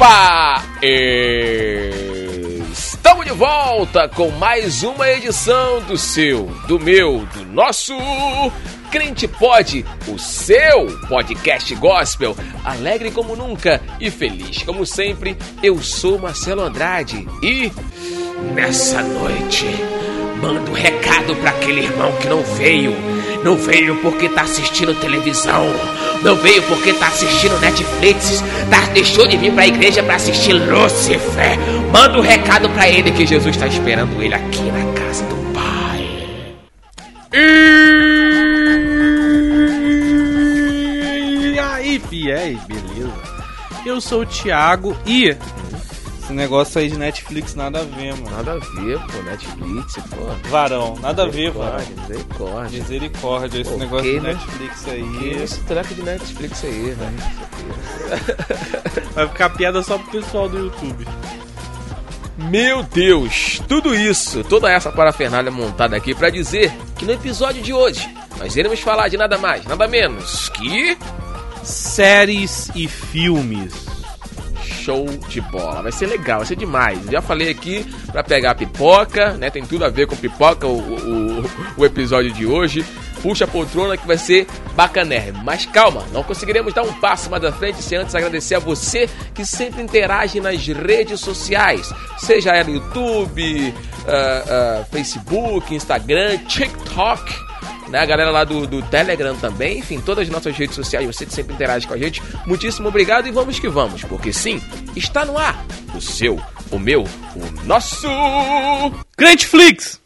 Opa! Estamos de volta com mais uma edição do seu, do meu, do nosso Crente Pod, o seu podcast gospel, alegre como nunca e feliz como sempre. Eu sou Marcelo Andrade e nessa noite manda um recado para aquele irmão que não veio. Não veio porque tá assistindo televisão. Não veio porque tá assistindo Netflix. Tá, deixou de vir pra igreja para assistir Lucifer. Manda um recado para ele que Jesus está esperando ele aqui na casa do Pai. E fiéis, beleza? Eu sou o Thiago e esse negócio aí de Netflix nada a ver, mano. Nada a ver, pô, Netflix, pô. Varão, nada a ver, varão. Misericórdia. Misericórdia, esse Pô, negócio que de ne- Netflix Que aí. esse treco de Netflix aí, né? Vai ficar piada só pro pessoal do YouTube. Meu Deus, tudo isso, toda essa parafernália montada aqui pra dizer que no episódio de hoje nós iremos falar de nada mais, nada menos que Séries e filmes. show de bola. Vai ser legal, vai ser demais. Já falei aqui pra pegar pipoca, né? Tem tudo a ver com pipoca o, o, o episódio de hoje. Puxa a poltrona que vai ser bacanérrimo. Mas calma, não conseguiremos dar um passo mais à frente sem antes agradecer a você que sempre interage nas redes sociais. Seja ela YouTube, ah, ah, Facebook, Instagram, TikTok né? A galera lá do, do Telegram também, enfim, todas as nossas redes sociais, você sempre interage com a gente. Muitíssimo obrigado e vamos que vamos, porque sim, está no ar o seu, o meu, o nosso. Crenteflix!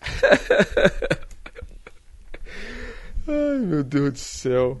Ai meu Deus do céu.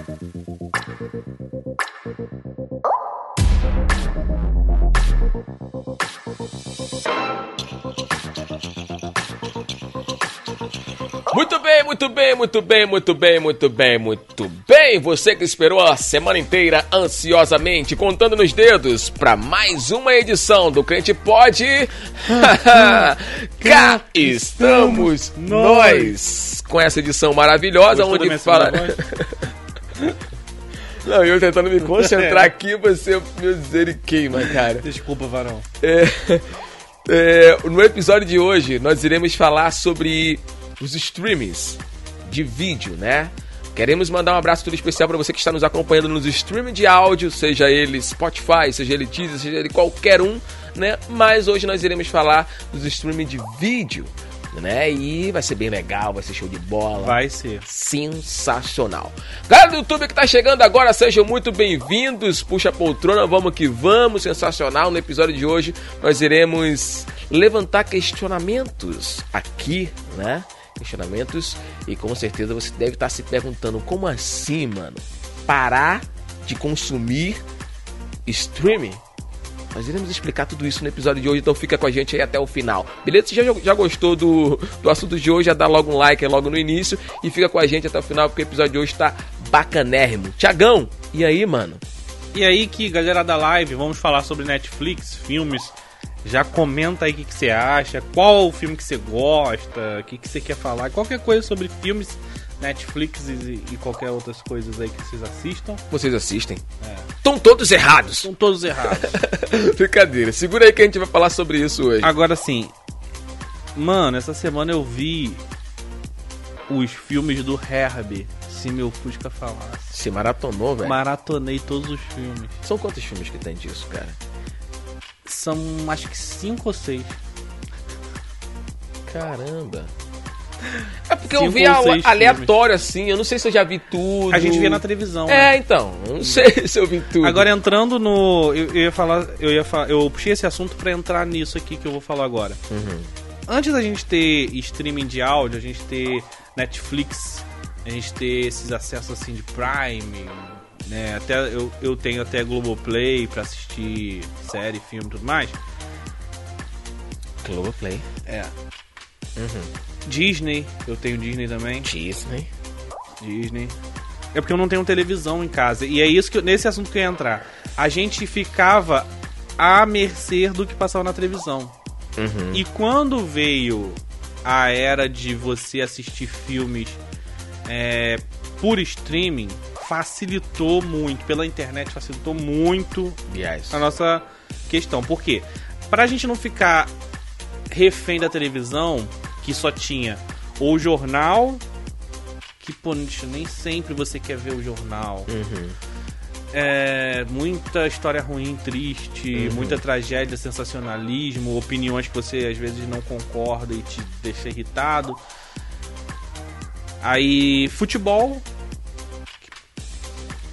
Muito bem, muito bem, muito bem, muito bem, muito bem, muito bem. Você que esperou a semana inteira ansiosamente, contando nos dedos, para mais uma edição do Crente Pod. Cá estamos nós com essa edição maravilhosa Gostou onde fala. Não, eu tentando me concentrar aqui, você me dizer e queima, cara. Desculpa, varão. É, é, no episódio de hoje, nós iremos falar sobre os streamings de vídeo, né? Queremos mandar um abraço todo especial para você que está nos acompanhando nos streaming de áudio, seja ele Spotify, seja ele Deezer, seja ele qualquer um, né? Mas hoje nós iremos falar dos streaming de vídeo, né? E vai ser bem legal, vai ser show de bola Vai ser. sensacional. Galera do YouTube que tá chegando agora, sejam muito bem-vindos. Puxa a poltrona, vamos que vamos. Sensacional. No episódio de hoje, nós iremos levantar questionamentos aqui, né? Questionamentos. E com certeza você deve estar se perguntando: como assim, mano? Parar de consumir streaming? Nós iremos explicar tudo isso no episódio de hoje, então fica com a gente aí até o final. Beleza? Se já, já gostou do, do assunto de hoje, já dá logo um like logo no início e fica com a gente até o final, porque o episódio de hoje tá bacanérrimo. Tiagão, e aí, mano? E aí que galera da live, vamos falar sobre Netflix, filmes. Já comenta aí o que, que você acha, qual o filme que você gosta, o que, que você quer falar, qualquer coisa sobre filmes, Netflix e, e qualquer outras coisas aí que vocês assistam. Vocês assistem? É. Estão todos errados. São todos errados. Brincadeira. Segura aí que a gente vai falar sobre isso hoje. Agora sim, mano, essa semana eu vi os filmes do Herbie, se meu Fusca falasse. Se maratonou, velho. Maratonei todos os filmes. São quantos filmes que tem disso, cara? São acho que cinco ou seis. Caramba. É porque eu Cinco vi ou a- aleatório assim, eu não sei se eu já vi tudo. A gente vê na televisão. É, né? então, eu não sei se eu vi tudo. Agora entrando no. Eu, eu ia falar. Eu ia falar. Eu puxei esse assunto pra entrar nisso aqui que eu vou falar agora. Uhum. Antes da gente ter streaming de áudio, a gente ter Netflix a gente ter esses acessos assim de Prime, né? Até eu, eu tenho até Globoplay pra assistir série, filme e tudo mais. Globoplay. É. Uhum. Disney, eu tenho Disney também. Disney. Disney. É porque eu não tenho televisão em casa. E é isso que eu- nesse assunto que eu ia entrar. A gente ficava à mercê do que passava na televisão. Uhum. E quando veio a era de você assistir filmes é, por streaming, facilitou muito. Pela internet facilitou muito Yes. a nossa questão. Por quê? Pra gente não ficar refém da televisão, que só tinha ou jornal, que, pô, nem sempre você quer ver o jornal. Uhum. É, muita história ruim, triste, Uhum. muita tragédia, sensacionalismo, opiniões que você às vezes não concorda e te deixa irritado. Aí, futebol,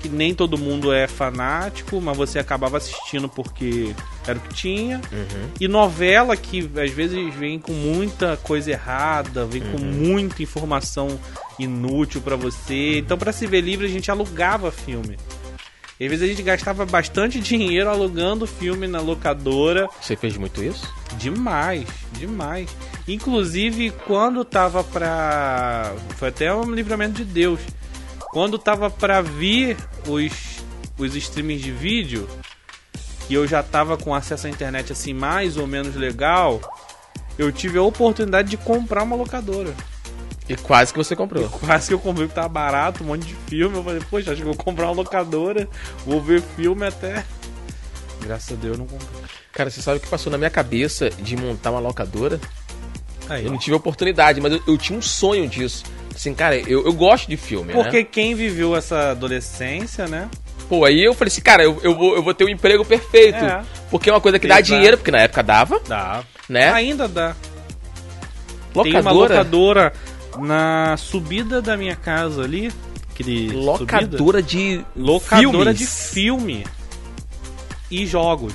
que nem todo mundo é fanático, mas você acabava assistindo porque era o que tinha. Uhum. E novela que às vezes vem com muita coisa errada, vem com muita informação inútil pra você. Então, pra se ver livre, a gente alugava filme. E às vezes a gente gastava bastante dinheiro alugando filme na locadora. Você fez muito isso? Demais, demais. Inclusive, quando tava pra. Foi até um livramento de Deus. Quando tava pra vir os, os streamings de vídeo, e eu já tava com acesso à internet assim, mais ou menos legal, eu tive a oportunidade de comprar uma locadora. E quase que você comprou. Quase que eu comprei, porque tava barato, um monte de filme. Eu falei, poxa, acho que vou comprar uma locadora, vou ver filme até. Graças a Deus eu não comprei. Cara, você sabe o que passou na minha cabeça de montar uma locadora? Aí, Eu não tive oportunidade, mas eu, eu tinha um sonho disso. Assim, cara, eu, eu gosto de filme, Porque né? quem viveu essa adolescência, né? Pô, aí eu falei assim, cara, eu, eu, vou, eu vou ter o emprego perfeito. É. Porque é uma coisa que dá Exato. dinheiro, porque na época dava, Dá. né? Ainda dá. Tem locadora. uma locadora na subida da minha casa ali. Aquele subida. Locadora de Locadora filmes. de filme e jogos.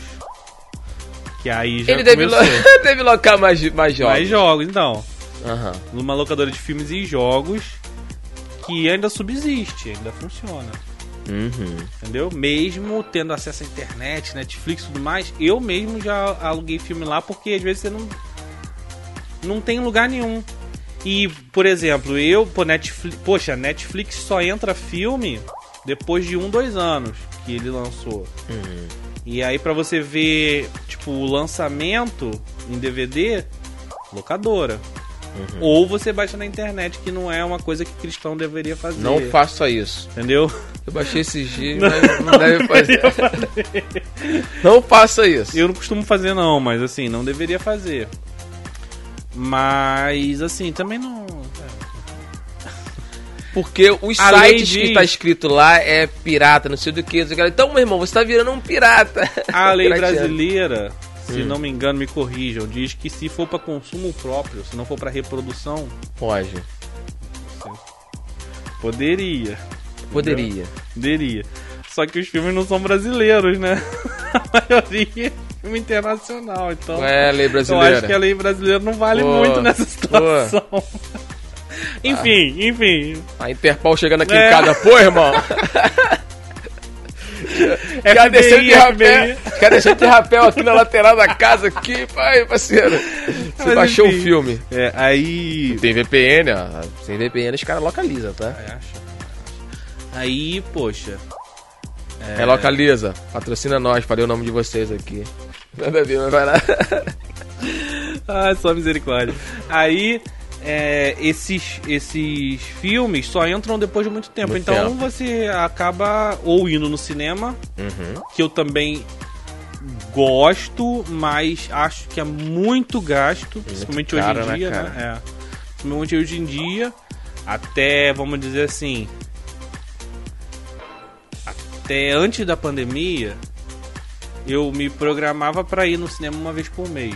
Que aí já Ele deve, lo... começou. deve locar mais, mais jogos. Mais jogos, então. Aham. Numa locadora de filmes e jogos que ainda subsiste, ainda funciona. Uhum. Entendeu? Mesmo tendo acesso à internet, Netflix e tudo mais, eu mesmo já aluguei filme lá porque às vezes você não. Não tem lugar nenhum. E, por exemplo, eu, pô, Netflix, poxa, Netflix só entra filme depois de um, dois anos que ele lançou. Uhum. E aí pra você ver, tipo, o lançamento em DVD, locadora. Uhum. Ou você baixa na internet, que não é uma coisa que cristão deveria fazer. Não faça isso. Entendeu? Eu baixei esses dias, mas não deve fazer. não faça isso. Eu não costumo fazer não, mas assim, não deveria fazer. Mas assim, também não. Porque os A sites que diz- tá escrito lá é pirata, não sei do que. Então, meu irmão, você tá virando um pirata. A lei brasileira, se Hum. não me engano, me corrijam, diz que se for pra consumo próprio, se não for pra reprodução, Pode. poderia. Poderia. Poderia. Só que os filmes não são brasileiros, né? A maioria é filme internacional, então. Qual é a lei Eu brasileira? acho que a lei brasileira não vale Pô, muito nessa situação. enfim, enfim. A Interpol chegando aqui É. em casa, pô, irmão. Quer descer de FBI, rapé? Quer descer de rapel aqui na lateral da casa aqui, pai, parceiro. Você Mas, baixou enfim. o filme. É, aí. Tem VPN, ó. Sem VPN os caras localizam, tá? Aí, poxa. É. localiza. Patrocina nós, falei o nome de vocês aqui. Nada a ver, mas vai lá. Ah, só misericórdia. Aí, é, esses, esses filmes só entram depois de muito tempo. Muito então tempo. você acaba ou indo no cinema, Uhum. que eu também gosto, mas acho que é muito gasto, principalmente hoje em né, dia, cara? né? É. Principalmente hoje em dia, até, vamos dizer assim, até antes da pandemia, eu me programava para ir no cinema uma vez por mês.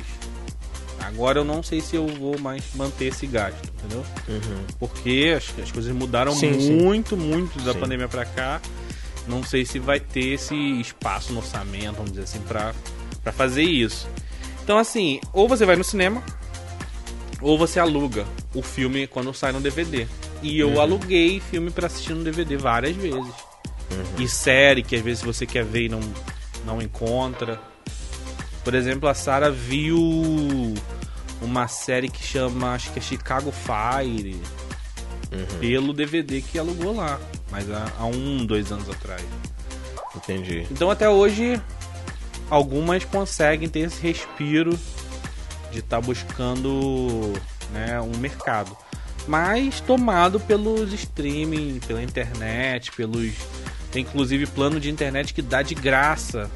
Agora eu não sei se eu vou mais manter esse gasto, entendeu? Uhum. Porque as, as coisas mudaram Sim, sim. muito, muito da Sim. pandemia pra cá. Não sei se vai ter esse espaço no orçamento, vamos dizer assim, pra, pra fazer isso. Então, assim, ou você vai no cinema, ou você aluga o filme quando sai no DVD. E eu aluguei filme pra assistir no DVD várias vezes. E série, que às vezes você quer ver e não, não encontra. Por exemplo, a Sarah viu uma série que chama, acho que é Chicago Fire, pelo DVD que alugou lá. Mas há, há um, dois anos atrás. Entendi. Então até hoje algumas conseguem ter esse respiro de estar buscando né, um mercado. Mas tomado pelos streaming, pela internet, pelos. Tem inclusive plano de internet que dá de graça,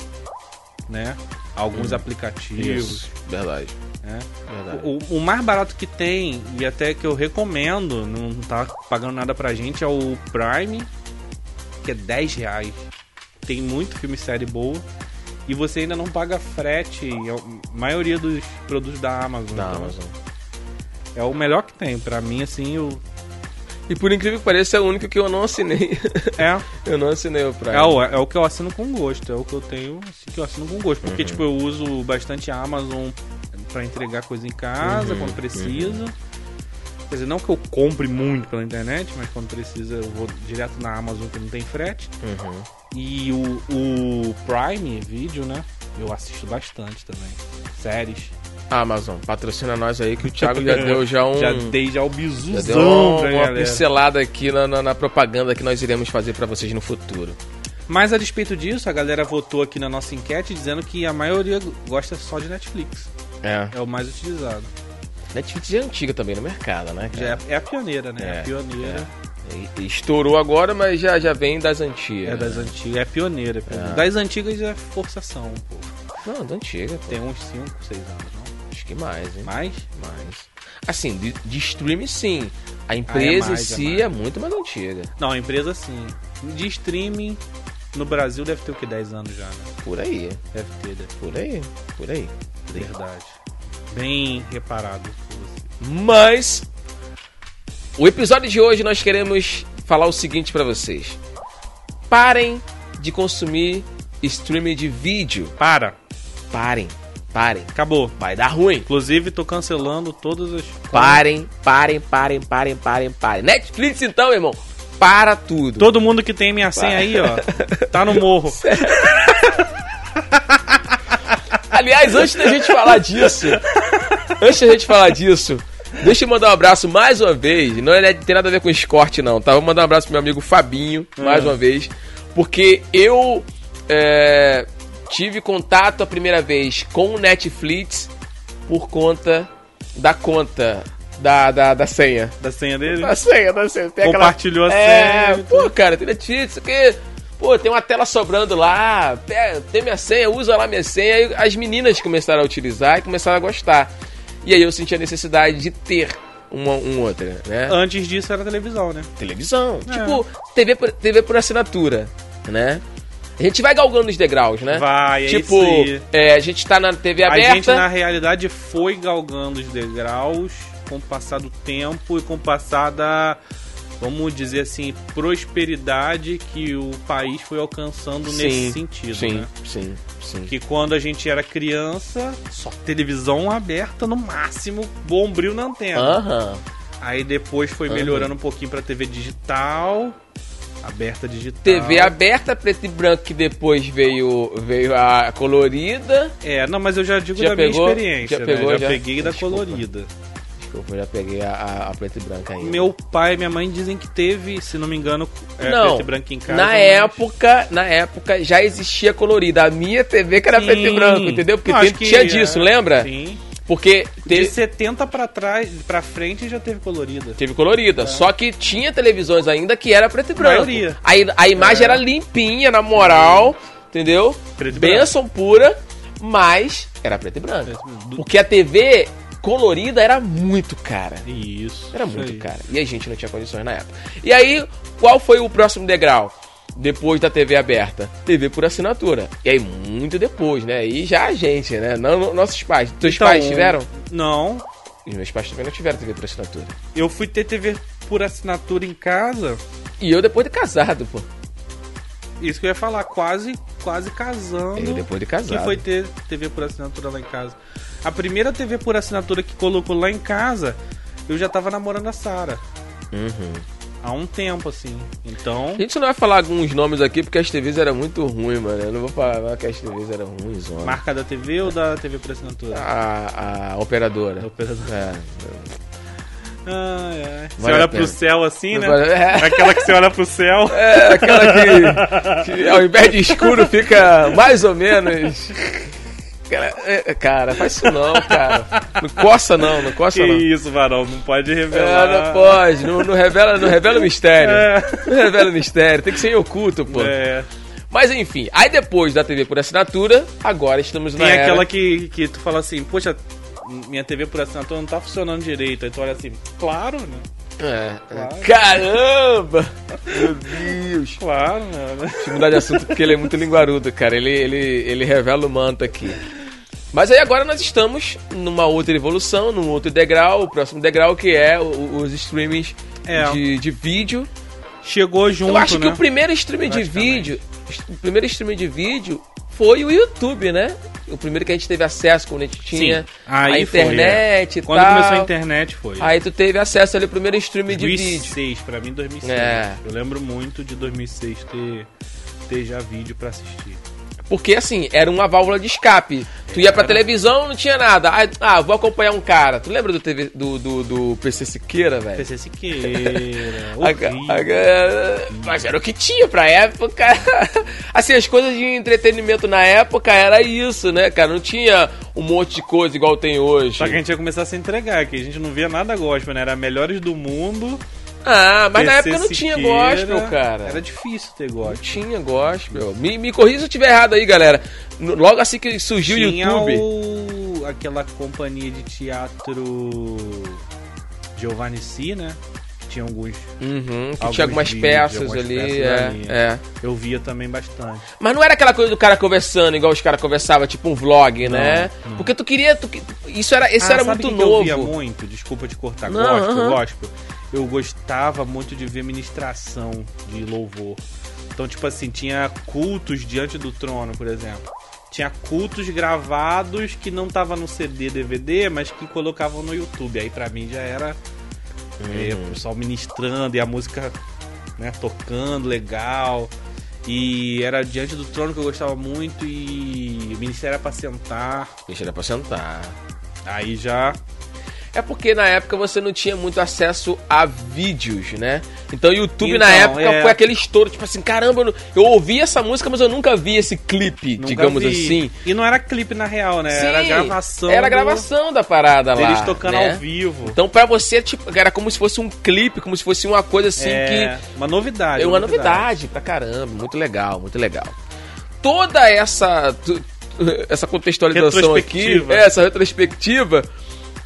né? Alguns aplicativos. Isso, verdade. Né? verdade. O, o mais barato que tem, e até que eu recomendo, não tá pagando nada pra gente, é o Prime, que é 10 reais. Tem muito filme e série boa. E você ainda não paga frete a maioria dos produtos da Amazon. Da então, Amazon. É o melhor que tem. Pra mim, assim, eu... E por incrível que pareça, é o único que eu não assinei. é, eu não assinei o Prime. é, o, é o que eu assino com gosto. É o que eu tenho, assim, que eu assino com gosto. Uhum. Porque, tipo, eu uso bastante a Amazon pra entregar coisa em casa, Uhum, quando precisa. Quer dizer, não que eu compre muito pela internet, mas quando precisa eu vou direto na Amazon que não tem frete. Uhum. E o, o Prime Video, né? Eu assisto bastante também. Séries. Amazon, patrocina nós aí que o Thiago já deu já um. Já dei já o já bizuzão deu um- uma galera. pincelada aqui na, na- na propaganda que nós iremos fazer pra vocês no futuro. Mas a despeito disso, a galera votou aqui na nossa enquete dizendo que a maioria gosta só de Netflix. É. É o mais utilizado. Netflix já é antiga também no mercado, né? Já é, é a pioneira, né? É, a pioneira. E Estourou agora, mas já, já vem das antigas. É, das antigas. É pioneira. é pioneira. Das antigas é forçação, pouco. Não, da antiga. pô. Tem uns 5, 6 anos, não? Acho que mais, hein? Mais? Mais. Assim, de, de streaming sim. A empresa mais, em é si é, muito mais antiga. Não, a empresa sim. De streaming, no Brasil deve ter o que? 10 anos já, né? Por aí. Deve ter, deve ter. Por aí. Por aí. Aí. Verdade. Bem reparado. Mas o episódio de hoje nós queremos falar o seguinte pra vocês. Parem de consumir streaming de vídeo. Para! Parem. Parem. Acabou. Vai dar ruim. Inclusive, tô cancelando todas as. Parem, parem, parem, parem, parem, parem. Netflix então, irmão. Para tudo. Todo mundo que tem minha senha aí, ó, tá no morro. Aliás, antes da gente falar disso, antes da gente falar disso, deixa eu mandar um abraço mais uma vez. Não é, tem nada a ver com escorte, não, tá? Vou mandar um abraço pro meu amigo Fabinho, mais uma vez, porque eu é, tive contato a primeira vez com o Netflix por conta da conta da, da, da senha. Da senha dele? Da senha, da senha. Tem Compartilhou a é, senha. Pô, cara, tem Netflix, isso aqui. Pô, tem uma tela sobrando lá. Tem minha senha, usa lá minha senha. Aí as meninas começaram a utilizar e começaram a gostar. E aí eu senti a necessidade de ter uma, um outra, né? Antes disso era televisão, né? Televisão. É. Tipo, TV por, TV por assinatura, né? A gente vai galgando os degraus, né? Vai, é tipo, é, a gente tá na TV A aberta. gente, na realidade, foi galgando os degraus com o passar do tempo e com o passar da, vamos dizer assim, prosperidade que o país foi alcançando nesse sentido, sim, né? sim, sim. Que quando a gente era criança, só televisão aberta no máximo, bombril na antena. Aham. Aí depois foi melhorando um pouquinho pra TV digital, aberta digital. TV aberta, preto e branco, que depois veio, veio a colorida. É, não, mas eu já digo Já da pegou? minha experiência, Já né? pegou, já, já? peguei da Desculpa. colorida. Eu já peguei a, a, a preto e branca ainda. Meu pai e minha mãe dizem que teve, se não me engano, é, Não, preto e branco em casa. na mas- época, na época já existia colorida. A minha TV que era Sim. preto e branco, entendeu? Porque tem- que tinha é, disso, lembra? Sim. Porque De te- 70 pra trás, pra frente já teve colorida. teve colorida. Só que tinha televisões ainda que era preto e branco. Aí a imagem É. era limpinha, na moral, entendeu? Preto e Benção pura, mas era preto e branco. Preto e branco. Porque a TV colorida era muito cara. Isso. Era muito aí. caro. E a gente não tinha condições na época. E aí, qual foi o próximo degrau? Depois da TV aberta? TV por assinatura. E aí, muito depois, né? E já a gente, né? Não, nossos pais. Teus Então, pais tiveram? Não. Os meus pais também não tiveram TV por assinatura. Eu fui ter TV por assinatura em casa. E eu depois de casado, pô. Isso que eu ia falar, quase, quase casando. Eu depois de casado. que foi ter TV por assinatura lá em casa. A primeira TV por assinatura que colocou lá em casa, eu já tava namorando a Sara. Uhum. Há um tempo, assim. Então. A gente não vai falar alguns nomes aqui porque as TVs eram muito ruins, mano. Eu não vou falar que as TVs eram ruins, mano. Marca da TV ou da TV por assinatura? A, a operadora. Da operadora. É. Ai, ai. Você Vale olha pro céu assim, né? É. Aquela que você olha pro céu. É, aquela que, que ao invés de escuro fica mais ou menos. Cara, é, cara, faz isso não, cara. Não coça não, não coça Que não. isso, Varão, não pode É, revelar. não pode, não, não revela, não revela o mistério. É. Não revela o mistério, tem que ser em oculto, pô. É. Mas enfim, aí depois da TV por assinatura, agora estamos na Tem era... aquela que, que tu fala assim, poxa, minha TV por assinatura não tá funcionando direito. Aí tu olha assim, claro, né? É, é. Claro. Caramba! Meu Deus! Claro, né? Deixa eu mudar de assunto porque ele é muito linguarudo, cara. Ele, ele, ele revela o manto aqui. Mas aí agora nós estamos numa outra evolução, num outro degrau, o próximo degrau que é o- os streamings É. de, de vídeo. Chegou junto, Eu acho né? que o primeiro streaming de vídeo, o primeiro streaming de vídeo foi o YouTube, né? O primeiro que a gente teve acesso quando a gente tinha a foi, é. internet e Quando tal. começou a internet foi. Aí tu teve acesso ali ao primeiro streaming de vídeo. 2006, pra mim 2006. É. Eu lembro muito de 2006 ter, ter já vídeo pra assistir. Porque assim, era uma válvula de escape. Tu ia pra televisão, não tinha nada. Ah, Ah, vou acompanhar um cara. Tu lembra do, TV, do, do, do PC Siqueira, velho? PC Siqueira, A- a- Mas era o que tinha pra época. Assim, as coisas de entretenimento na época era isso, né, cara? Não tinha um monte de coisa igual tem hoje. Só que a gente ia começar a se entregar, que a gente não via nada gospel, né? Era melhores do mundo. Ah, mas na época não tinha Siqueira. gospel, cara. Era difícil ter Não gospel. tinha gospel. Me, me corrija se eu estiver errado aí, galera. Logo assim que surgiu o Tinha YouTube. o... aquela companhia de teatro Giovanni Si, né? Que tinha alguns. Uhum, que tinha algumas vídeos, peças algumas ali, peças é, é. Eu via também bastante. Mas não era aquela coisa do cara conversando, igual os caras conversavam, tipo um vlog, Não, né? não. Porque tu queria. tu isso era, esse Ah, era muito o que que Eu via novo. muito, desculpa te cortar, Não, gospel, aham. gospel. Eu gostava muito de ver ministração de louvor. Então, tipo assim, tinha cultos diante do trono, por exemplo. Tinha cultos gravados que não tava no CD, DVD, mas que colocavam no YouTube. Aí pra mim já era é, Uhum. o pessoal ministrando e a música né, tocando legal. E era diante do trono que eu gostava muito e o ministério era pra sentar. Deixa ele pra sentar. Aí já É porque na época você não tinha muito acesso a vídeos, né? Então o YouTube na Então, época é. foi aquele estouro, tipo assim, caramba, eu, não- eu ouvi essa música, mas eu nunca vi esse clipe, Nunca digamos vi. assim. E não era clipe na real, né? era Sim, gravação. Era do- gravação da parada lá. deles tocando né? ao vivo. Então pra você, tipo, era como se fosse um clipe, como se fosse uma coisa assim é, uma novidade. É uma novidade pra caramba, muito legal, muito legal. Toda essa essa contextualização aqui, essa retrospectiva,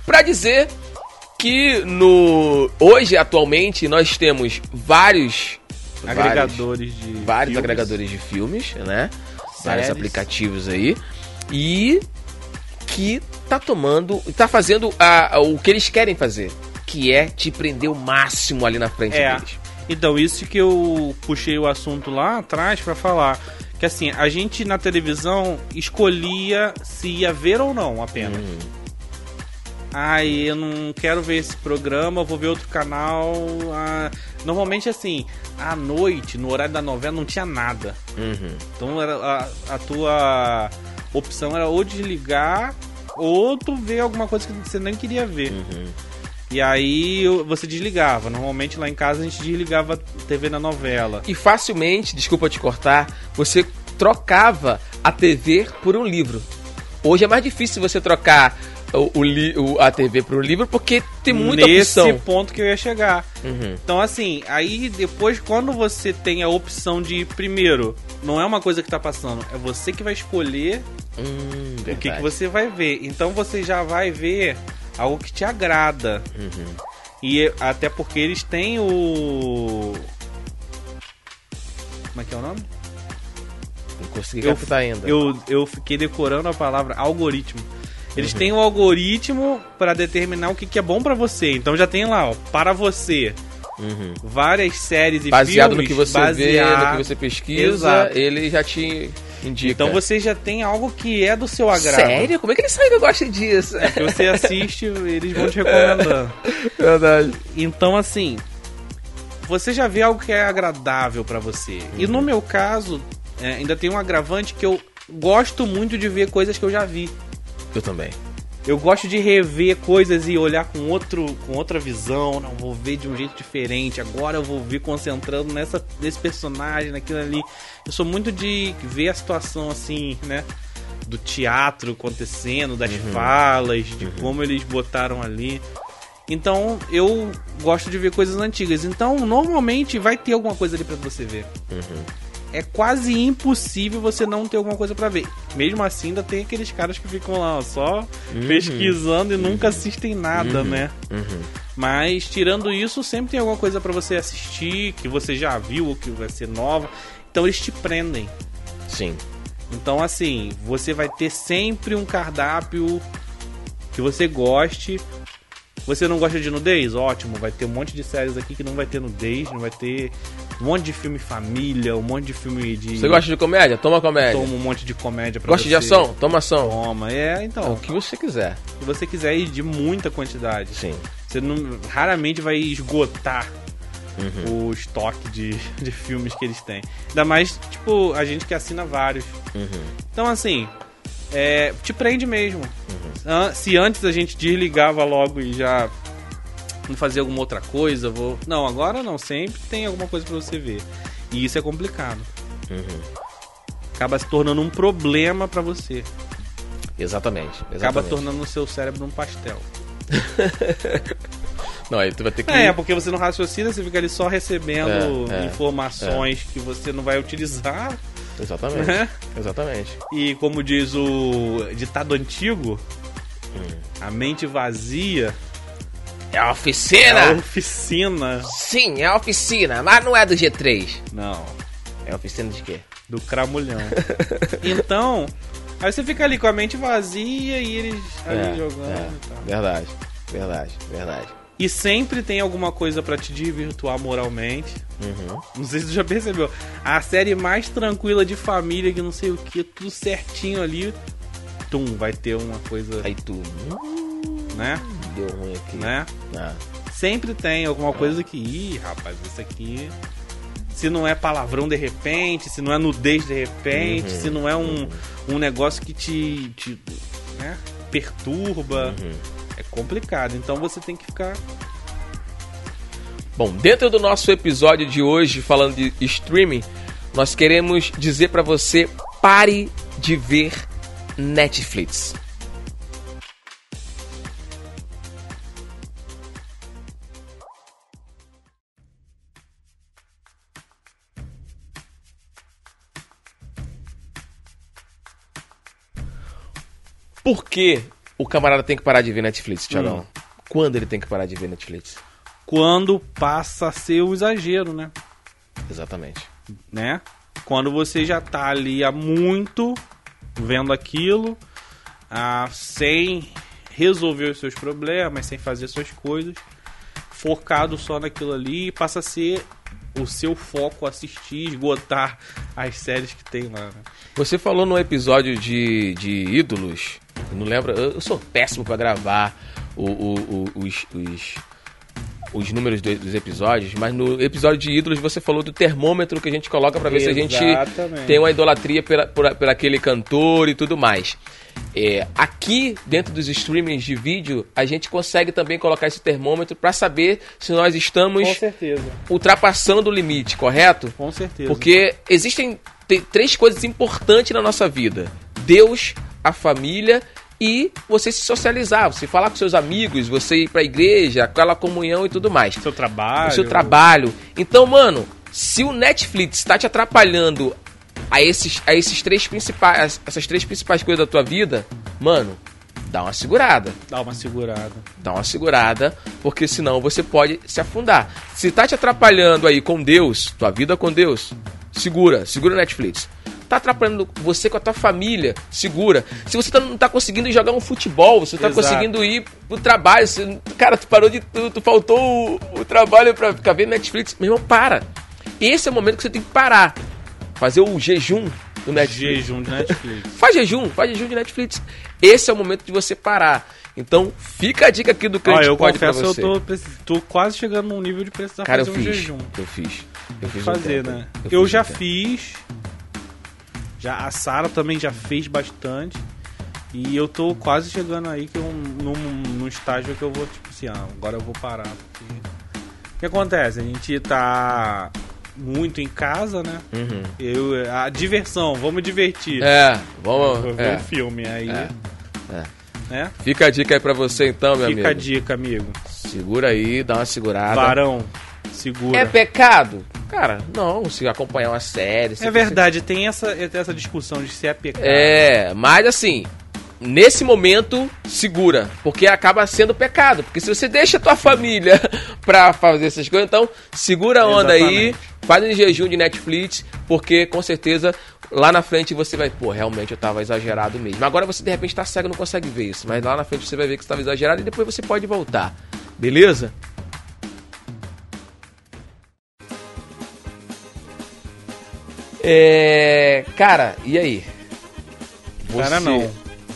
pra dizer que no hoje atualmente nós temos vários Agregadores de. vários, vários filmes. agregadores de filmes, né? Vários Séries. aplicativos aí e que tá tomando, tá fazendo a- o que eles querem fazer, que é te prender o máximo ali na frente É. deles. Então, isso que eu puxei o assunto lá atrás pra falar. Que assim, a gente na televisão escolhia se ia ver ou não apenas. Hum. Ai, eu não quero ver esse programa, vou ver outro canal. ah. Normalmente, assim, à noite, no horário da novela, não tinha nada. Uhum. Então era a, a tua opção era ou desligar ou tu ver alguma coisa que você nem queria ver. Uhum. E aí você desligava. Normalmente lá em casa a gente desligava a TV na novela. E facilmente, desculpa te cortar, você trocava a TV por um livro. Hoje é mais difícil você trocar o, o li- o- a TV um livro porque tem muita Nesse opção. ponto que eu ia chegar. Uhum. Então assim, aí depois quando você tem a opção de primeiro, não é uma coisa que tá passando, é você que vai escolher Hum, o que, que você vai ver. Então você já vai ver algo que te agrada. Uhum. E até porque eles têm o. Como é que é o nome? Não consegui Eu- captar ainda. Eu, eu fiquei decorando a palavra algoritmo. Eles Uhum. têm o algoritmo para determinar o que, que é bom para você. Então já tem lá, ó, para você, Uhum. várias séries e Baseado filmes. no que você vê, baseado- no que você pesquisa, Exato. ele já te indica. Então você já tem algo que é do seu agrado. Sério? Como é que ele sabe que eu gosto disso? Que você assiste, eles vão te recomendando. Verdade. Então, assim, você já vê algo que é agradável pra você. E no meu caso, é, ainda tem um agravante que eu gosto muito de ver coisas que eu já vi. Eu também. Eu gosto de rever coisas e olhar com, outro, com outra visão. Não, vou ver de um jeito diferente. Agora eu vou ver concentrando nessa, nesse personagem, naquilo ali. Eu sou muito de ver a situação assim, né? Do teatro acontecendo, das falas, de como eles botaram ali. Então eu gosto de ver coisas antigas. Então normalmente vai ter alguma coisa ali pra você ver. É quase impossível você não ter alguma coisa pra ver. Mesmo assim, ainda tem aqueles caras que ficam lá ó, só pesquisando e nunca assistem nada, né? Uhum. Mas tirando isso, sempre tem alguma coisa pra você assistir que você já viu ou que vai ser nova. Então eles te prendem. Sim. Então assim, você vai ter sempre um cardápio que você goste. Você não gosta de nudez? Ótimo, vai ter um monte de séries aqui que não vai ter nudez, não vai ter um monte de filme família, um monte de filme de. Você gosta de comédia? Toma comédia. Toma um monte de comédia pra Gosta você. de ação? Toma ação. Toma, é, então. O que você quiser. Se você quiser ir de muita quantidade. Sim. Você não, raramente vai esgotar Uhum. o estoque de, de filmes que eles têm. Ainda mais, tipo, a gente que assina vários. Uhum. Então, assim, é, te prende mesmo. Uhum. Se antes a gente desligava logo e já fazia alguma outra coisa, vou. Não, agora não, sempre tem alguma coisa pra você ver. E isso é complicado. Uhum. Acaba se tornando um problema pra você. Exatamente. Acaba Exatamente. tornando o seu cérebro um pastel. Não, aí tu vai ter que. É, porque você não raciocina, você fica ali só recebendo É, é, informações que você não vai utilizar, Exatamente. né? Exatamente. E como diz o ditado antigo, Hum. a mente vazia É a é a oficina! oficina. Sim, é a oficina, mas não é do G3. Não, É a oficina de quê? do cramulhão. então, aí você fica ali com a mente vazia e eles ali É, jogando é. e tal. Verdade, verdade, verdade. E sempre tem alguma coisa pra te desvirtuar moralmente. Uhum. Não sei se tu já percebeu. A série mais tranquila de família, que não sei o que, tudo certinho ali. Tum, vai ter uma coisa, Aí tu. Hum, né? deu ruim aqui. Né? Ah, Sempre tem alguma coisa que, ih, rapaz, isso aqui. Se não é palavrão de repente, se não é nudez de repente, Uhum. se não é um, um negócio que te, te né, perturba. Uhum. Complicado. Então você tem que ficar. Bom, dentro do nosso episódio de hoje, falando de streaming, nós queremos dizer pra você: pare de ver Netflix. Por que o camarada tem que parar de ver Netflix, Tiagão? Quando ele tem que parar de ver Netflix? Quando passa a ser um exagero, né? Exatamente. né? Quando você já tá ali há muito vendo aquilo, ah, sem resolver os seus problemas, sem fazer suas coisas, focado só naquilo ali, passa a ser o seu foco assistir, esgotar as séries que tem lá. Né? Você falou no episódio de, de ídolos, eu não lembro, eu eu sou péssimo pra gravar o- o- o- os, os, os números do- dos episódios, mas no episódio de ídolos você falou do termômetro que a gente coloca pra ver se a gente tem uma idolatria pela, por, por aquele cantor e tudo mais. É, aqui, dentro dos streamings de vídeo, a gente consegue também colocar esse termômetro pra saber se nós estamos ultrapassando o limite, correto? com certeza. Porque existem tem três coisas importantes na nossa vida: Deus, a família e você se socializar, você falar com seus amigos, você ir pra igreja, aquela comunhão e tudo mais. seu trabalho, O seu trabalho. Então, mano, se o Netflix está te atrapalhando a esses, a esses três principais, essas três principais coisas da tua vida, mano, dá uma segurada dá uma segurada. dá uma segurada, porque senão você pode se afundar. Se tá te atrapalhando aí com Deus, tua vida com Deus, segura, segura o Netflix. Tá atrapalhando você com a tua família, segura. Se você tá- não tá conseguindo jogar um futebol, você tá Exato. conseguindo ir pro trabalho, você- cara, tu parou de tudo, tu faltou o, o trabalho pra ficar vendo Netflix, meu irmão, para. Esse é o momento que você tem que parar. Fazer o jejum do Netflix. Jejum de Netflix. Faz jejum, faz jejum de Netflix. Esse é o momento de você parar. Então, fica a dica aqui do Crente eu Pode pra confesso, eu você. tô, tô quase chegando num nível de precisar Cara, eu fazer um fiz. jejum. Eu fiz. Eu fiz um fazer, tempo. né? Eu, um já tempo. fiz. Já a Sara também já fez bastante. E eu tô quase chegando aí que eu, num, num estágio que eu vou, tipo assim, ah, agora eu vou parar. Porque... O que acontece? A gente tá muito em casa, né? Uhum. Eu, a diversão, vamos divertir. É, Vou vamos. ver é. um filme aí. É, é. Né? Fica a dica aí pra você então, meu Fica a amigo. dica, amigo. Segura aí, dá uma segurada. Varão, segura. É pecado? Cara, não, se acompanhar uma série. É verdade, tem essa, essa discussão de se é pecado. É, mas assim, nesse momento, segura, porque acaba sendo pecado. Porque se você deixa a tua família pra fazer essas coisas, então segura a onda aí, Exatamente. faz um jejum de Netflix, porque com certeza lá na frente você vai, pô, realmente eu tava exagerado mesmo. Agora você de repente tá cego não consegue ver isso, mas lá na frente você vai ver que você tava exagerado e depois você pode voltar. Beleza? É. Cara, e aí? Cara, Você- não.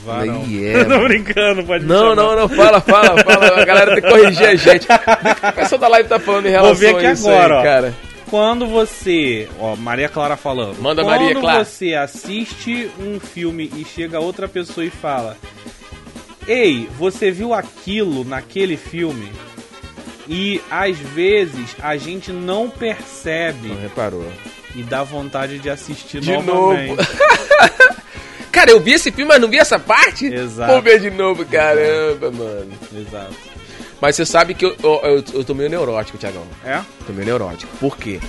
Varão. É, Tô brincando, pode Não, não, não, fala, fala, fala. A galera tem que corrigir a gente. O pessoal da live tá falando em relação ver aqui a isso agora, aí, ó. cara? Quando você. Ó, Maria Clara falando. Manda, Quando Maria Clara. você assiste um filme e chega outra pessoa e fala: Ei, você viu aquilo naquele filme? E às vezes a gente não percebe Não reparou. E dá vontade de assistir De novamente. Cara, eu vi esse filme, mas não vi essa parte? Exato. Vou ver de novo, caramba, mano. Exato. Mas você sabe que eu, eu, eu, eu tô meio neurótico, Tiagão. É? Tô meio neurótico. Por quê?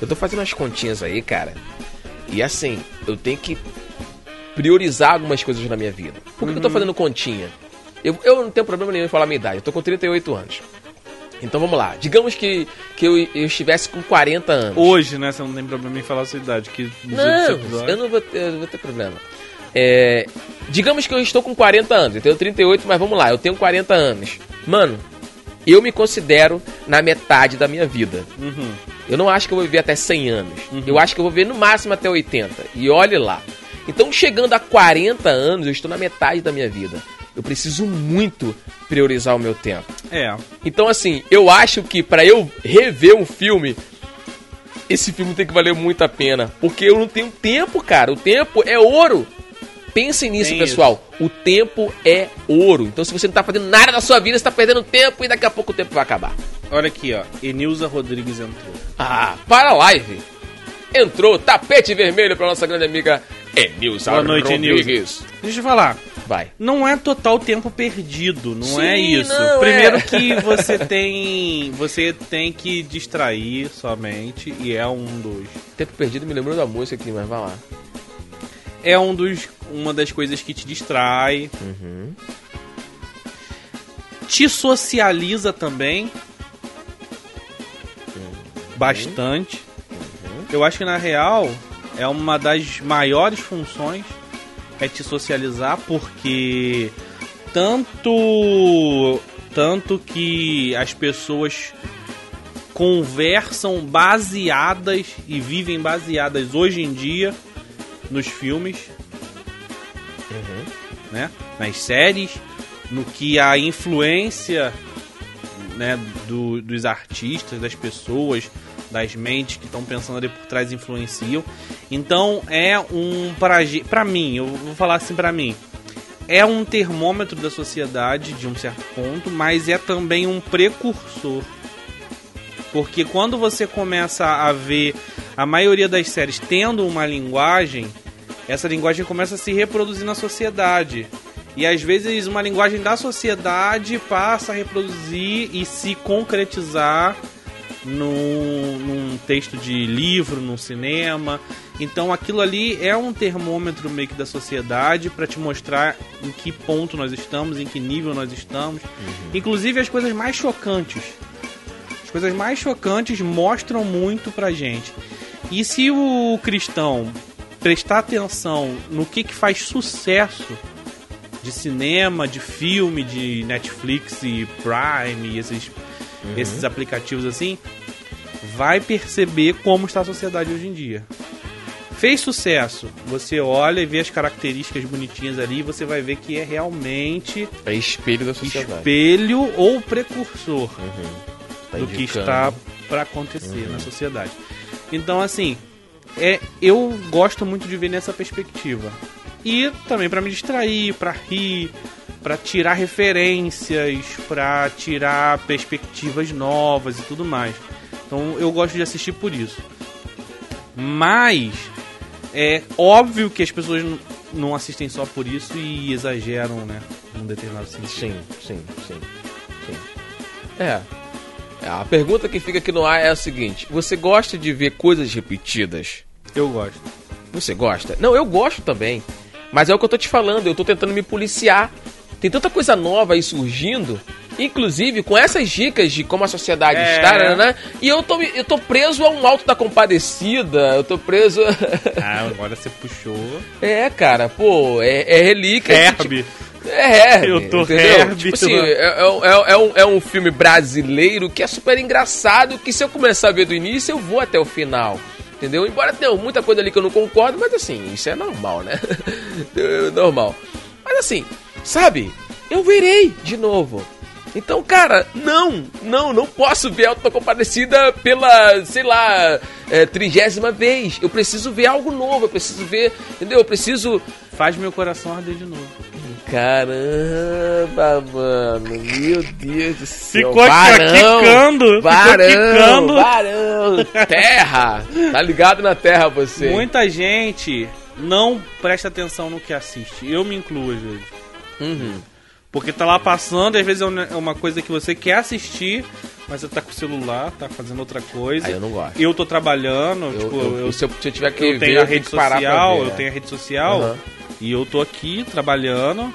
Eu tô fazendo umas continhas aí, cara. E assim, eu tenho que priorizar algumas coisas na minha vida. Por que, que eu tô Uhum. fazendo continha? Eu, eu não tenho problema nenhum em falar a minha idade. Eu tô com 38 anos. Então vamos lá. Digamos que, que eu, eu estivesse com 40 anos. Hoje, né? Você não tem problema em falar a sua idade. Que Não, eu não vou ter, eu não vou ter problema. É, digamos que eu estou com 40 anos. Eu tenho 38, mas vamos lá. Eu tenho 40 anos. Mano, eu me considero na metade da minha vida. Uhum. Eu não acho que eu vou viver até 100 anos. Eu acho que eu vou viver no máximo até 80. E olhe lá. Então, chegando a 40 anos, eu estou na metade da minha vida. Eu preciso muito priorizar o meu tempo. É. Então, assim, eu acho que pra eu rever um filme, esse filme tem que valer muito a pena. Porque eu não tenho tempo, cara. O tempo é ouro. Pensem nisso, Tem pessoal. O tempo é ouro. Então, se você não tá fazendo nada na sua vida, você tá perdendo tempo e daqui a pouco o tempo vai acabar. Olha aqui, ó. Enilza Rodrigues entrou. Ah, para a live. Entrou tapete vermelho pra nossa grande amiga Enilza Boa noite, Rodrigues. Deixa eu falar. Vai. Não é total tempo perdido, não Sim, é isso. não, Primeiro é. que você tem. Você tem que distrair somente. E é um dos. Tempo perdido me lembrou da música aqui, mas vai lá. É um dos. Uma das coisas que te distrai. Uhum. Te socializa também. Uhum. Bastante. Eu acho que na real é uma das maiores funções é te socializar porque tanto tanto que as pessoas conversam baseadas e vivem baseadas hoje em dia nos filmes, né? Nas séries, no que a influência né, do- dos artistas, das pessoas, das mentes que estão pensando ali por trás influenciam. Então é um pra mim, eu vou falar assim pra mim, é um termômetro da sociedade de um certo ponto, mas é também um precursor. Porque quando você começa a ver a maioria das séries tendo uma linguagem, essa linguagem começa a se reproduzir na sociedade. E às vezes uma linguagem da sociedade passa a reproduzir e se concretizar num, num texto de livro, num cinema. Então aquilo ali é um termômetro meio que da sociedade para te mostrar em que ponto nós estamos, em que nível nós estamos. Inclusive as coisas mais chocantes. As coisas mais chocantes mostram muito pra gente. E se o cristão prestar atenção no que, que faz sucesso de cinema, de filme, de Netflix e Prime e esses, esses aplicativos assim, vai perceber como está a sociedade hoje em dia. Fez sucesso. Você olha e vê as características bonitinhas ali e você vai ver que é realmente É espelho da sociedade. espelho ou precursor Tá do que está para acontecer na sociedade. Então, assim, é, eu gosto muito de ver nessa perspectiva. E também para me distrair, para rir, para tirar referências, para tirar perspectivas novas e tudo mais. Então, eu gosto de assistir por isso. Mas é óbvio que as pessoas não assistem só por isso e exageram, né, num determinado sentido. Sim, sim, sim, sim. É. É, A pergunta que fica aqui no ar é a seguinte: você gosta de ver coisas repetidas? Eu gosto. Você gosta? Não, eu gosto também. Mas é o que eu tô te falando, eu tô tentando me policiar. Tem tanta coisa nova aí surgindo, inclusive com essas dicas de como a sociedade É. está, né? E eu tô, eu tô preso a um alto da compadecida, eu tô preso. Ah, agora você puxou. é, cara, pô, é, é relíquia. Herbie. É, Herbie, Eu tô entendeu? Tipo assim, mano. é, é- é um, é um filme brasileiro que é super engraçado, que se eu começar a ver do início, eu vou até o final. Entendeu? Embora tenha muita coisa ali que eu não concordo, mas assim, isso é normal, né? É normal. Mas assim, sabe? Eu verei de novo. Então, cara, não, não, não posso ver da Compadecida pela, sei lá, é, trigésima vez. Eu preciso ver algo novo, eu preciso ver, entendeu? Eu preciso Faz meu coração arder de novo. Caramba, mano. Meu Deus do céu. Ficou aqui, ó, quicando, ficou Barão, quicando. barão. Terra. Tá ligado na terra você. Muita gente não presta atenção no que assiste. Eu me incluo às vezes. Uhum. Porque tá lá passando, às vezes é é uma coisa que você quer assistir, mas você tá com o celular, tá fazendo outra coisa. Aí eu não gosto. Eu tô trabalhando, Eu, tipo, eu- eu, se, eu, se eu tiver que eu ver, tenho a rede social, ver, eu é. tenho a rede social, Aham. e eu tô aqui trabalhando.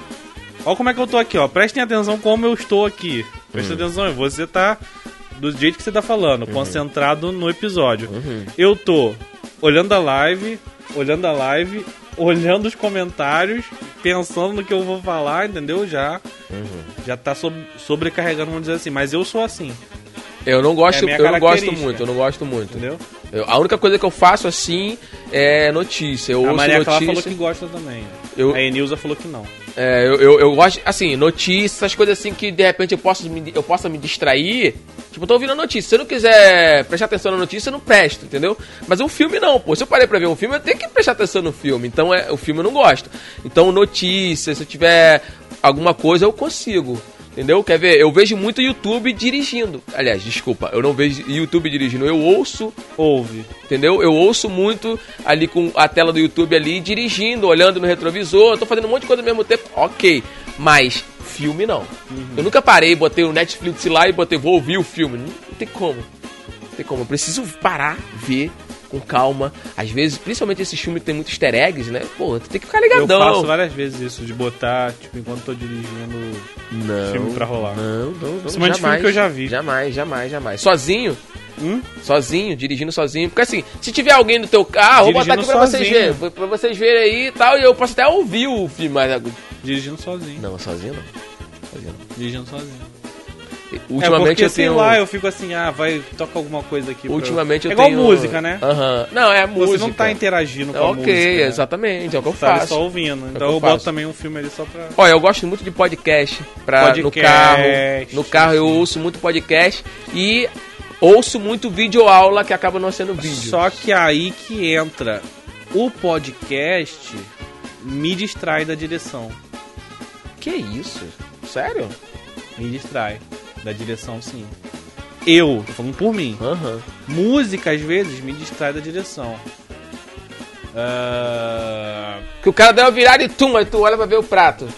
Olha como é que eu tô aqui, ó. Prestem atenção como eu estou aqui. Prestem Hum. atenção, você tá do jeito que você tá falando, Uhum. concentrado no episódio. Eu tô olhando a live, olhando a live, olhando os comentários, pensando no que eu vou falar, entendeu? Já Uhum. já tá sob- sobrecarregando, vamos dizer assim, mas eu sou assim, Eu não gosto, É eu não gosto muito, eu não gosto muito. entendeu? Eu- a única coisa que eu faço assim é notícia. Eu a Maria notícia. falou que gosta também. Eu- A Enilza falou que não. É, eu, eu, eu gosto, assim, notícias, essas coisas assim que de repente eu posso me, eu possa me distrair. Tipo, eu tô ouvindo a notícia. Se eu não quiser prestar atenção na notícia, eu não presto, entendeu? Mas um filme não, pô. Se eu parei pra ver um filme, eu tenho que prestar atenção no filme. Então, é, o filme eu não gosto. Então, notícias, se eu tiver alguma coisa, eu consigo. Entendeu? Quer ver? Eu vejo muito YouTube dirigindo. Aliás, desculpa, eu não vejo YouTube dirigindo, eu ouço Ouve. Entendeu? Eu ouço muito ali com a tela do YouTube ali, dirigindo, olhando no retrovisor, eu tô fazendo um monte de coisa ao mesmo tempo. Ok. Mas filme não. Eu nunca parei, botei o Netflix lá e botei, vou ouvir o filme. Não, não tem como. Não tem como. Eu preciso parar, ver com calma. Às vezes, principalmente esses filmes que tem muitos easter eggs, né? Pô, tu tem que ficar Eu ligadão. faço várias vezes isso, de botar, tipo, enquanto tô dirigindo não, filme pra rolar. Não, não, não. Filme jamais, que eu já vi. Jamais, jamais, jamais. Sozinho? Hum? Sozinho, dirigindo sozinho. Porque assim, se tiver alguém no teu carro, vou botar aqui pra vocês verem. Pra vocês verem aí e tal. E eu posso até ouvir o filme, mas. Dirigindo sozinho. Não, sozinho não. Sozinho não. Dirigindo sozinho. Ultimamente é porque, eu sei tenho. lá, eu fico assim, ah, vai, toca alguma coisa aqui. Ultimamente eu é igual tenho. música, né? Aham. Não, é música. Você não tá interagindo com É a ok, música. né? exatamente. É o que eu Tá faço. só ouvindo. que Então eu eu, boto também um filme ali só pra. Olha, eu gosto muito de podcast. Pra, no Podcast, carro. No carro eu ouço muito podcast. E ouço muito vídeo aula que acaba não sendo vídeo. Só que aí que entra o podcast me distrai da direção. Que isso? Sério? Me distrai da direção, sim. Eu, tô falando por mim. Aham. Música, às vezes, me distrai da direção. Ah, Que o cara deu uma virada e tum, aí tu olha pra ver o prato.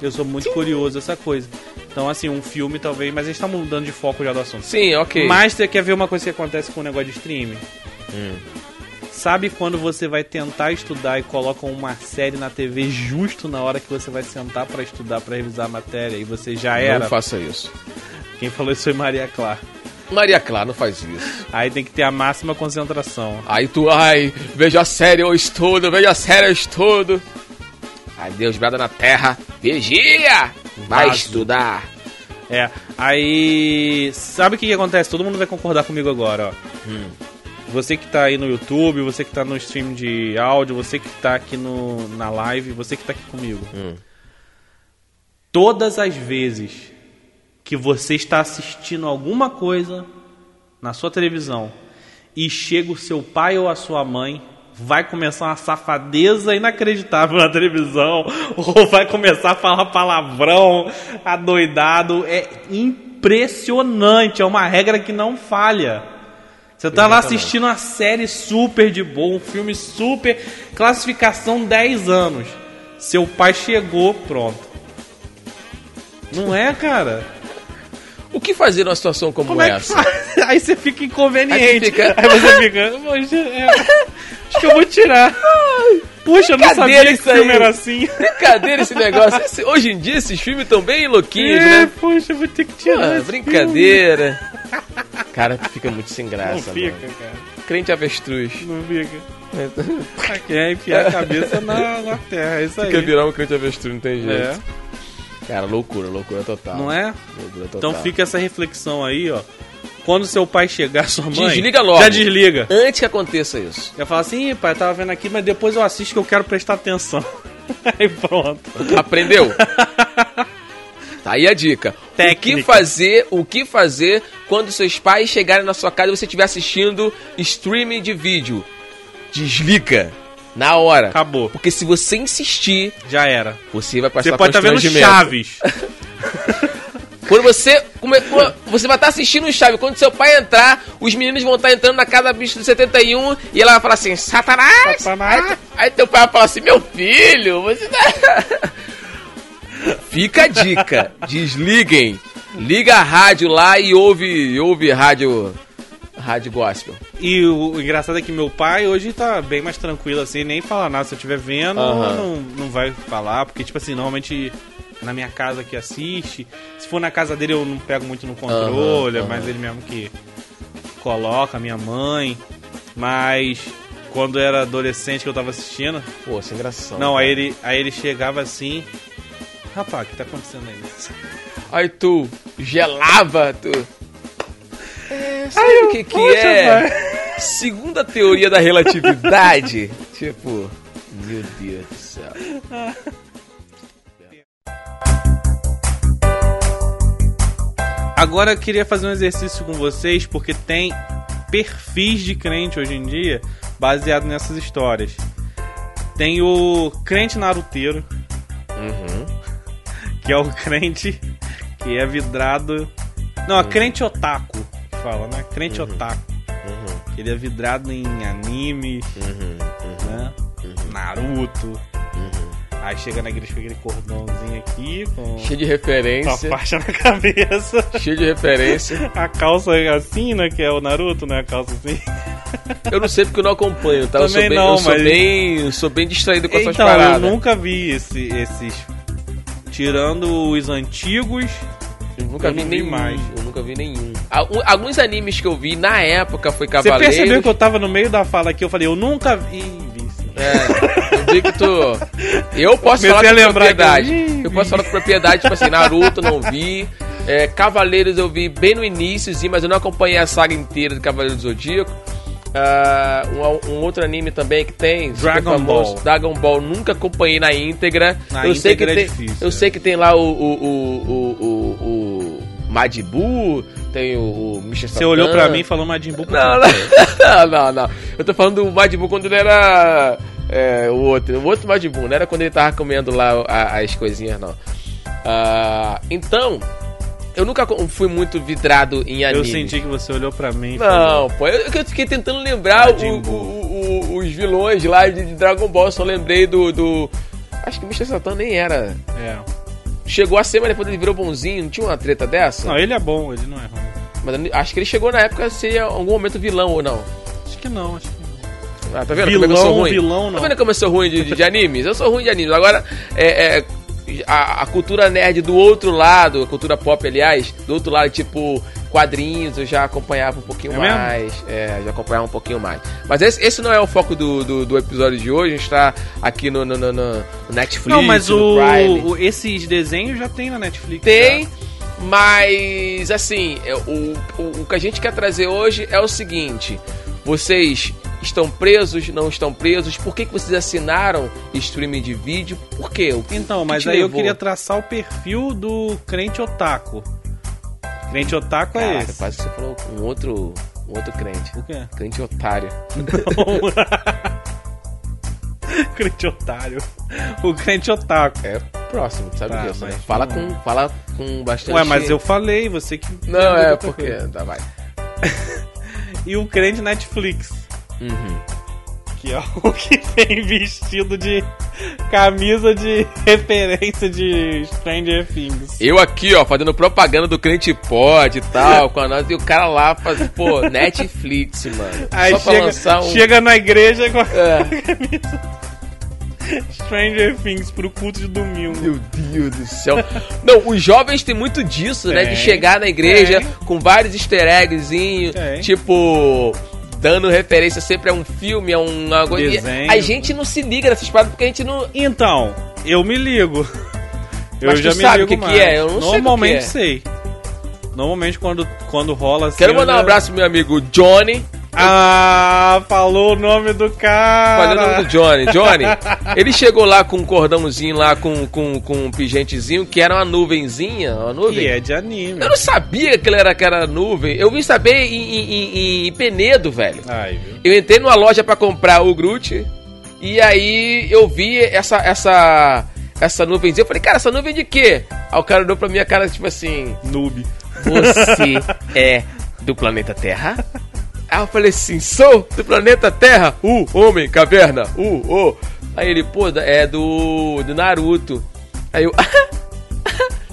eu sou muito curioso essa coisa. Então, assim, um filme talvez, mas a gente tá mudando de foco já do assunto. Sim, ok. Mas você quer ver uma coisa que acontece com o negócio de streaming? Hum. Sabe quando você vai tentar estudar e colocam uma série na TV justo na hora que você vai sentar pra estudar, pra revisar a matéria e você já era? Não faça isso. Quem falou isso foi Maria Clara. Maria Clara, não faz isso. Aí tem que ter a máxima concentração. Aí tu, ai, vejo a série, eu estudo, vejo a série, eu estudo. Aí Deus brada na terra, vigia! Vai Vaso. estudar. É, aí. Sabe o que, que acontece? Todo mundo vai concordar comigo agora, ó. Você que tá aí no YouTube, você que tá no stream de áudio, você que tá aqui no, na live, você que tá aqui comigo. Hum. Todas as vezes que você está assistindo alguma coisa na sua televisão e chega o seu pai ou a sua mãe, vai começar uma safadeza inacreditável na televisão, ou vai começar a falar palavrão, adoidado. É impressionante, é uma regra que não falha. Você tá lá assistindo uma série super de boa, um filme super, classificação 10 anos. Seu pai chegou, pronto. Não é, cara? O que fazer numa situação como, Como é essa? faz? Aí você fica inconveniente. Aí você fica- Aí você fica. "Poxa, é, acho que eu vou tirar. Puxa, eu não sabia que esse filme era assim. Brincadeira esse negócio. Esse- hoje em dia esses filmes estão bem louquinhos, É, né? poxa, eu vou ter que tirar. Ah, brincadeira. Cara, fica muito sem filme. graça, Não fica, mano. cara. Crente avestruz. Não fica. É enfiar a cabeça na, na terra, é isso aí. Quer virar um crente avestruz, não tem jeito. É, Cara, loucura, loucura total. não é? Loucura total. Então fica essa reflexão aí, ó. Quando seu pai chegar, sua mãe. Desliga logo. Já desliga. Antes que aconteça isso. Já fala assim, "Ih, pai, eu tava vendo aqui, mas depois eu assisto que eu quero prestar atenção. aí pronto. Aprendeu? Tá aí a dica. O que Técnica. fazer, o que fazer quando seus pais chegarem na sua casa e você estiver assistindo streaming de vídeo? Desliga na hora. Acabou. Porque se você insistir, Já era. você vai passar Você pode estar vendo constrangimento. Chaves. Quando você você vai estar assistindo o Chaves, quando seu pai entrar, os meninos vão estar entrando na casa da bicha do 71 e ela vai falar assim: Satanás! Satanás. Aí, aí teu pai vai falar assim: Meu filho, você tá. Fica a dica: desliguem, liga a rádio lá e ouve, ouve rádio, rádio gospel. E o, o engraçado é que meu pai hoje tá bem mais tranquilo assim, nem fala nada. Se eu estiver vendo, Aham. não, não vai falar, porque, tipo assim, normalmente na minha casa que assiste. Se for na casa dele, eu não pego muito no controle, é mais aham. ele mesmo que coloca, minha mãe. Mas quando eu era adolescente que eu tava assistindo, Pô, sem graça. não, aí ele, aí ele chegava assim. Rapaz, o que tá acontecendo aí? Aí tu gelava, tu. É, sabe o que que "Poxa, é? pai." Segundo a teoria da relatividade, tipo, meu Deus do céu. Agora eu queria fazer um exercício com vocês, porque tem perfis de crente hoje em dia baseado nessas histórias. Tem o crente naruteiro, Uhum. que é o crente que é vidrado. Não, é crente otaku que fala, né? Crente otaku. Uhum. Ele é vidrado em animes, Uhum. né? Naruto. Aí chega na igreja com aquele cordãozinho aqui, com Cheio de com a referência. faixa na cabeça. Cheio de referência. A calça assim, né? Que é o Naruto, né? A calça assim. Eu não sei porque eu não acompanho, tá? eu sou Também bem, não, eu sou mas- bem, eu sou bem distraído com essas então, eu paradas. nunca vi esse- esses. Tirando os antigos. Eu nunca eu vi nenhum. mais. Eu nunca vi nenhum. Alguns animes que eu vi na época foi Você Cavaleiros. percebeu que eu tava no meio da fala aqui? Eu falei, eu nunca vi. Ih, vi. É, eu vi que tu. Eu posso Comecei falar com propriedade. eu- posso falar com propriedade, tipo assim, Naruto não vi. é, Cavaleiros eu vi bem no iníciozinho, mas eu não acompanhei a saga inteira de Cavaleiros do Zodíaco. Ah, um, um outro anime também que tem Dragon famoso, Ball. Dragon Ball nunca acompanhei na íntegra Na eu sei que íntegra é tem difícil, eu é. sei que tem lá o o o o, o, Buu, tem o, o Mr. Você olhou pra mim e falou Majin Buu. não, não, não, não. Eu tô falando do Majin Buu quando ele era é, o outro, o outro Majin Buu, não era quando ele tava comendo lá as coisinhas, não. Ah, então, eu nunca fui muito vidrado em anime. Eu senti que você olhou pra mim Não, pô, eu, eu fiquei tentando lembrar o- o- o- os vilões lá de, Dragon Ball, só lembrei do, do... Acho que o Mr. Satan nem era... falou, É. Chegou a ser, mas depois ele virou bonzinho, não tinha uma treta dessa? Não, ele é bom, ele não é ruim. Mas acho que ele chegou na época a ser em algum momento vilão ou não. Acho que não, acho que não. Ah, tá vendo como é que eu sou Vilão, ruim? vilão, não. Tá vendo como eu sou ruim de, de- de animes? Eu sou ruim de animes. Agora, é, é, a, a cultura nerd do outro lado, a cultura pop, aliás, do outro lado, tipo quadrinhos, eu já acompanhava um pouquinho É mesmo? mais. É, já acompanhava um pouquinho mais. Mas esse, esse não é o foco do, do, do episódio de hoje. A gente tá aqui no, no, no- no Netflix, Não, mas o, o- esses desenhos já tem na Netflix. Tem, já. mas assim, é, o, o, o que a gente quer trazer hoje é o seguinte: Vocês estão presos, não estão presos? Por que, que vocês assinaram streaming de vídeo? Por quê? Que- Então, mas aí eu levou? queria traçar o perfil do crente otaku. Crente otaku é Caraca, esse. quase que você falou com um outro, um outro crente. O quê? Crente otário. crente otário. O crente otaku. É próximo, sabe Tá, disso, né? Fala com, fala com bastante... Ué, mas eu falei, você que. Não, é porque... coisa. Tá, vai. E o crente Netflix. Uhum. Que é o que tem vestido de camisa de referência de Stranger Things. Eu aqui, ó, fazendo propaganda do crente pod e tal, com a nós, e o cara lá faz, pô, Netflix, mano. Aí Só chega, um... chega na igreja com a É. camisa Stranger Things pro culto de domingo. Meu Deus do céu. Não, os jovens têm muito disso, né? De Tem. chegar na igreja Tem. com vários easter Tem. tipo, dando referência sempre a um filme, a um algo. A gente não se liga nessas paradas porque a gente não. Então, eu me ligo. Eu Mas já me sabe ligo o que que é? Eu não sei Normalmente que é. sei. Normalmente quando, quando rola assim. Quero mandar um já- abraço pro meu amigo Johnny. Ah, falou o nome do cara. Falei o nome do Johnny. Johnny, ele chegou lá com um cordãozinho lá, com, com, com um pigentezinho, que era uma nuvenzinha, uma nuvem. Que é de anime. Eu não sabia que ele era que era nuvem. Eu vim saber em, em, em- em Penedo, velho. Ai, viu? Eu entrei numa loja pra comprar o Groot e aí eu vi essa essa essa nuvenzinha. Eu falei, cara, essa nuvem de quê? Aí o cara olhou pra minha cara tipo assim: Noob. Você é do planeta Terra? Aí eu falei assim: Sou do planeta Terra? Uh, homem, caverna, uh, oh. Aí ele, pô, é do, do Naruto. Aí eu.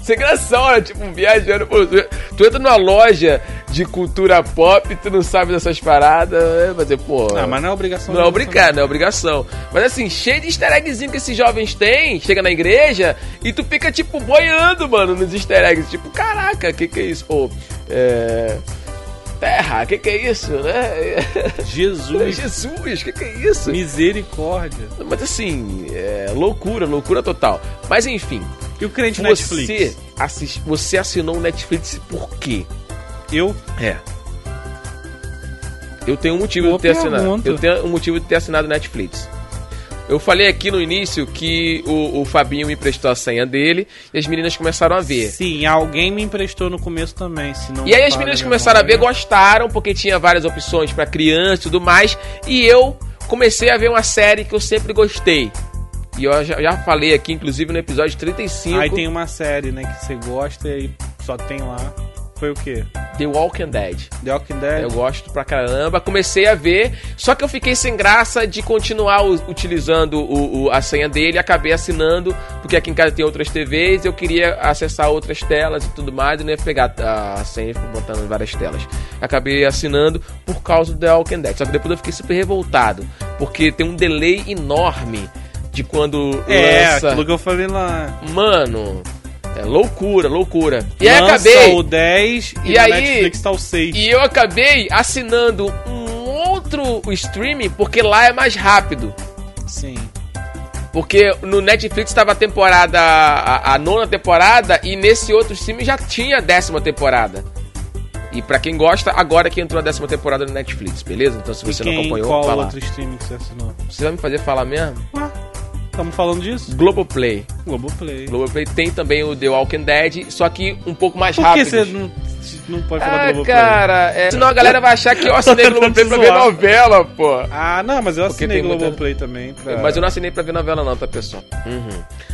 Sem gração, né? Tipo, viajando. Pô, tu- tu entra numa loja de cultura pop, tu não sabe dessas paradas. É, mas, pô. Ah, mas não é obrigação. Não é obrigado, não é obrigação. Mas assim, cheio de easter eggzinho que esses jovens têm, chega na igreja e tu fica, tipo, boiando, mano, nos easter eggs. Tipo, caraca, que que é isso? Pô, é. Terra, que que é isso, né? Jesus. Jesus, que que é isso? Misericórdia. Mas assim, é loucura, loucura total. Mas enfim, E o crente você, Netflix? assis- você assinou o Netflix por quê? Eu? É. Eu tenho um motivo Boa de ter assinado. pergunta. Eu tenho um motivo de ter assinado Netflix. Eu falei aqui no início que o, o Fabinho me emprestou a senha dele e as meninas começaram a ver. Sim, alguém me emprestou no começo também. Se não E aí as meninas começaram a ver, gostaram, porque tinha várias opções pra criança e tudo mais. E eu comecei a ver uma série que eu sempre gostei. E eu já, já falei aqui, inclusive, no episódio 35, Aí tem uma série, né, que você gosta e só tem lá. Foi o quê? The Walking Dead. The Walking Dead? Eu gosto pra caramba. Comecei a ver, só que eu fiquei sem graça de continuar utilizando o, o- a senha dele. Acabei assinando, porque aqui em casa tem outras TVs. Eu queria acessar outras telas e tudo mais. E não ia pegar a senha e ficar botando em várias telas. Acabei assinando por causa do The Walking Dead. Só que depois eu fiquei super revoltado, porque tem um delay enorme de quando É, lança. aquilo que eu falei lá. Mano, é loucura, loucura. E aí Lança acabei. o 10 e, E aí- Netflix tá o 6. E eu acabei assinando um outro streaming porque lá é mais rápido. Sim. Porque no Netflix estava a temporada, a, a nona temporada, e nesse outro streaming já tinha a décima temporada. E pra quem gosta, agora que entrou a décima temporada no Netflix, beleza? Então se você não quem, acompanhou, qual fala. outro streaming que você assinou? Você vai me fazer falar mesmo? Ah, estamos falando disso? Globoplay. Globoplay. Globoplay tem também o The Walking Dead, só que um pouco mais Por que rápido. você não, não pode falar Ah, Globoplay? cara, é... senão a galera vai achar que eu assinei Globoplay pra ver novela, pô. Ah, não, mas eu Porque assinei tem muita- Globoplay também. Pra... Mas eu não assinei pra ver novela não, tá, pessoal?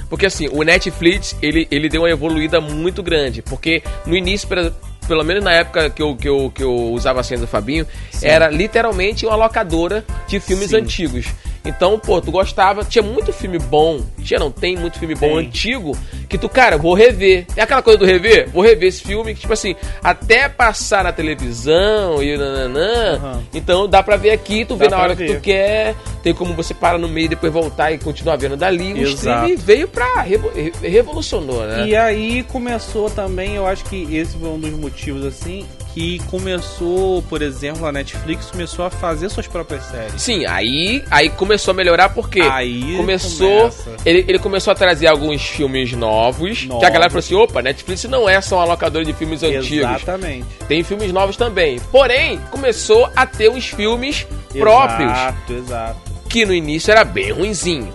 Porque assim, o Netflix, ele, ele deu uma evoluída muito grande. Porque no início, pela- pelo menos na época que eu, que eu, que eu usava a senha do Fabinho, era literalmente uma locadora de filmes Sim. antigos. Então, pô, tu gostava, tinha muito filme bom, tinha não, tem muito filme bom Tem. antigo, que tu, cara, vou rever. É aquela coisa do rever? Vou rever esse filme, que tipo assim, até passar na televisão e nananã, Aham. então dá pra ver aqui, tu Dá vê na hora que ver. tu quer, tem como você parar no meio e depois voltar e continuar vendo dali. O Exato. streaming veio pra. revo- re- revolucionou, né? E aí começou também, eu acho que esse foi um dos motivos, assim, que começou, por exemplo, a Netflix começou a fazer suas próprias séries. Sim, aí, aí começou a melhorar porque Aí começou. começa. Ele, ele começou a trazer alguns filmes novos, Que a galera Novos. falou assim: opa, Netflix não é só uma locadora de filmes antigos. Exatamente. Tem filmes novos também. Porém, começou a ter uns filmes próprios. Exato, exato. Que no início era bem ruinzinho.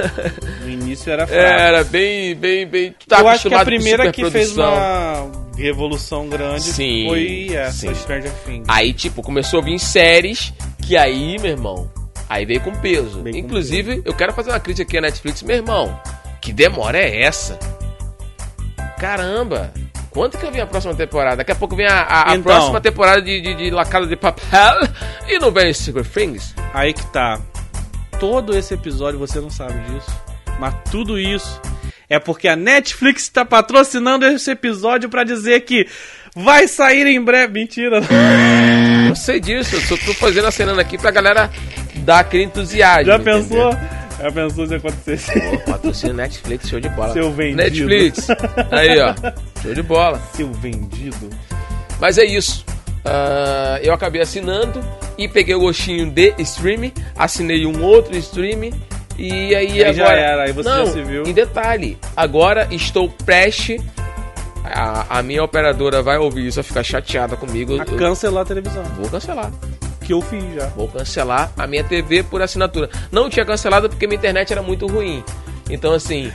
No início era fraco. Era bem, bem, bem. Tu tá Eu acho que a primeira que fez uma revolução grande Sim, foi essa, sim. Stranger Things. Aí, tipo, começou a vir séries que aí, meu irmão, aí veio com peso. Veio com Inclusive, eu quero fazer uma crítica aqui à Netflix, meu irmão. Que demora é essa? Caramba! Quanto que vem a próxima temporada? Daqui a pouco vem a, a- a Então. próxima temporada de, de, de La Casa de Papel e não vem Secret Things. Aí que tá. Todo esse episódio você não sabe disso. Mas tudo isso é porque a Netflix está patrocinando esse episódio pra dizer que vai sair em breve. Mentira. Eu sei disso, eu só tô fazendo a cena aqui pra galera dar aquele entusiasmo. Já entendeu? pensou? Já pensou se acontecesse? Pô, patrocínio Netflix, show de bola. Seu vendido. Netflix. Aí, ó. Show de bola. Seu vendido. Mas é isso. Ah, eu acabei assinando e peguei o gostinho de streaming, assinei um outro streaming e aí, Aí já agora. era, aí você Não, já se viu. Em detalhe, agora estou prestes. A, a minha operadora vai ouvir isso, vai ficar chateada comigo. A Eu- cancelar a televisão. vou cancelar. Que eu fiz já. Vou cancelar a minha TV por assinatura. Não tinha cancelado porque minha internet era muito ruim. Então, assim,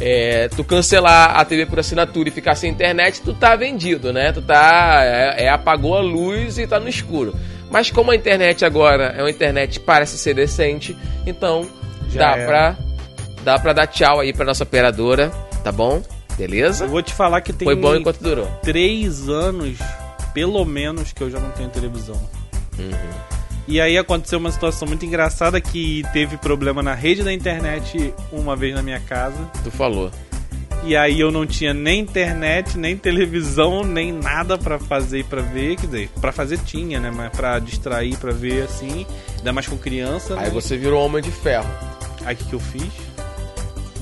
é, tu cancelar a TV por assinatura e ficar sem internet, tu tá vendido, né? Tu tá. É, é, apagou a luz e tá no escuro. Mas como a internet agora é uma internet que parece ser decente, então Já dá era. pra, dá pra dar tchau aí pra nossa operadora, tá bom? Beleza? Eu vou te falar que tem Foi bom enquanto durou. três anos, pelo menos, que eu já não tenho televisão. Uhum. E aí aconteceu uma situação muito engraçada que teve problema na rede da internet uma vez na minha casa. Tu falou. E aí eu não tinha nem internet, nem televisão, nem nada pra fazer e pra ver. Quer dizer, pra fazer tinha, né? Mas pra distrair, pra ver assim. Ainda mais com criança. Aí né? você virou Homem de Ferro. Aí o que, que eu fiz?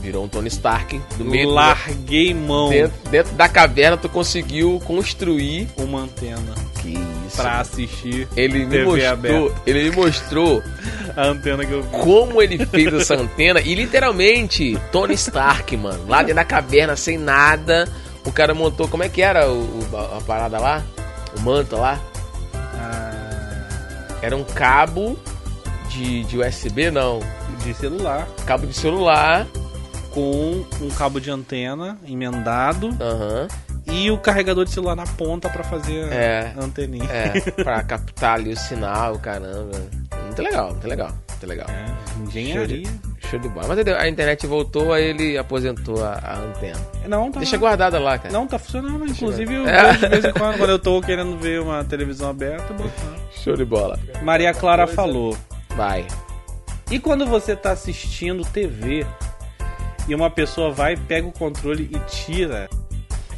Virou um Tony Stark do meio Larguei mão dentro, dentro da caverna tu conseguiu construir uma antena que isso. pra assistir Ele me mostrou, aberta. ele me mostrou a antena que eu vi. como ele fez essa antena e literalmente Tony Stark, mano, lá dentro da caverna sem nada, o cara montou, como é que era o, o- a, a parada lá? O manto lá? Ah, Era um cabo de, de USB, não, de celular. cabo de celular, com um cabo de antena emendado aham, e o carregador de celular na ponta pra fazer É. a anteninha. é, pra captar ali o sinal, caramba, muito legal, muito legal, muito legal. É, engenharia. Show de bola. Mas a internet voltou, aí ele aposentou a, a antena. Não, tá. Deixa guardada lá, cara. Não, tá funcionando. Inclusive, eu É. vejo de vez em quando, quando eu tô querendo ver uma televisão aberta, lá. Show de bola. Maria Clara falou. Vai. E quando você tá assistindo TV e uma pessoa vai, pega o controle e tira.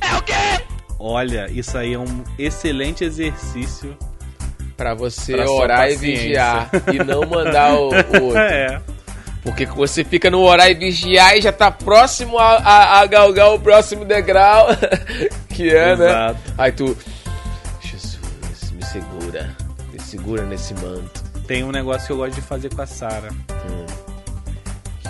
É o quê? Olha, isso aí é um excelente exercício. Pra você Pra orar e vigiar. E não mandar o, o outro. É. Porque você fica no orar e vigiar e já tá próximo a, a, a galgar o próximo degrau. que é, né? Exato. Aí tu. Jesus, me segura. Me segura nesse manto. Tem um negócio que eu gosto de fazer com a Sara. Hum.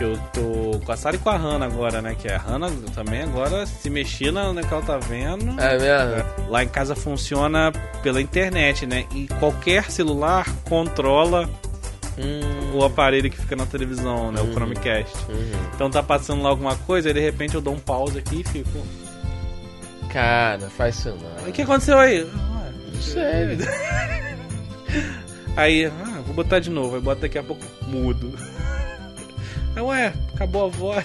Que eu tô com a Sara e com a Hannah agora, né? Que a Hannah também agora se mexer na na que ela tá vendo. É mesmo? Lá em casa funciona pela internet, né? E qualquer celular controla Hum, o aparelho que fica na televisão, né? O Chromecast. uhum. Então tá passando lá alguma coisa, aí de repente eu dou um pause aqui e fico. Cara, faz isso não. O que aconteceu aí? Ah, Não sei. Aí, ah, vou botar de novo, aí bota daqui a pouco mudo. Aí, ué, acabou a voz.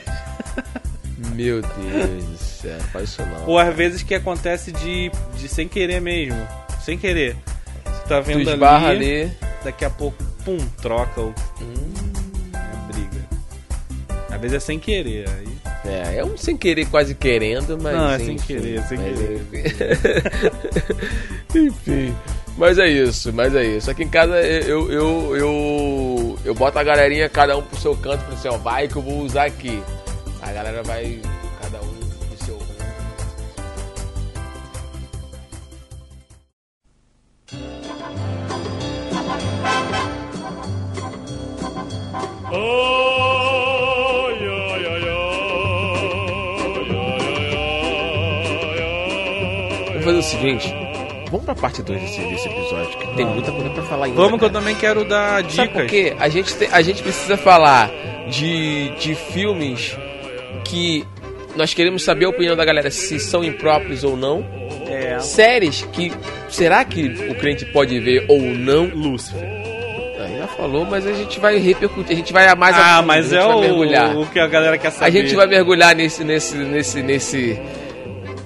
Meu Deus do céu, faz isso não. Ou às vezes que acontece de, de sem querer mesmo. Sem querer. Você tá Tu vendo esbarra ali, ali. daqui a pouco, pum, troca o. Hum, a briga. Às vezes é sem querer. Aí... é, é um sem querer, quase querendo, mas. Não, é sem enfim, querer, sem querer. Enfim. enfim. Mas é isso, mas é isso. Aqui em casa eu, eu, eu, eu boto a galerinha, cada um pro seu canto, pro seu assim, vai que eu vou usar aqui. A galera vai, cada um pro seu. Oi, oi. Vou fazer o seguinte. Vamos pra parte 2 desse, desse episódio, que tem muita coisa pra falar ainda. Vamos que eu também quero dar Sabe por dicas. quê? A gente, tem- a gente precisa falar de, de filmes que nós queremos saber a opinião da galera se são impróprios ou não. É. Séries que. Será que o crente pode ver ou não? Lúcifer. Ah, já falou, mas a gente vai repercutir, a gente vai a mais a Ah, fundo, mas a é gente vai o, mergulhar. o que a galera quer saber. A gente vai mergulhar nesse, nesse, nesse, nesse,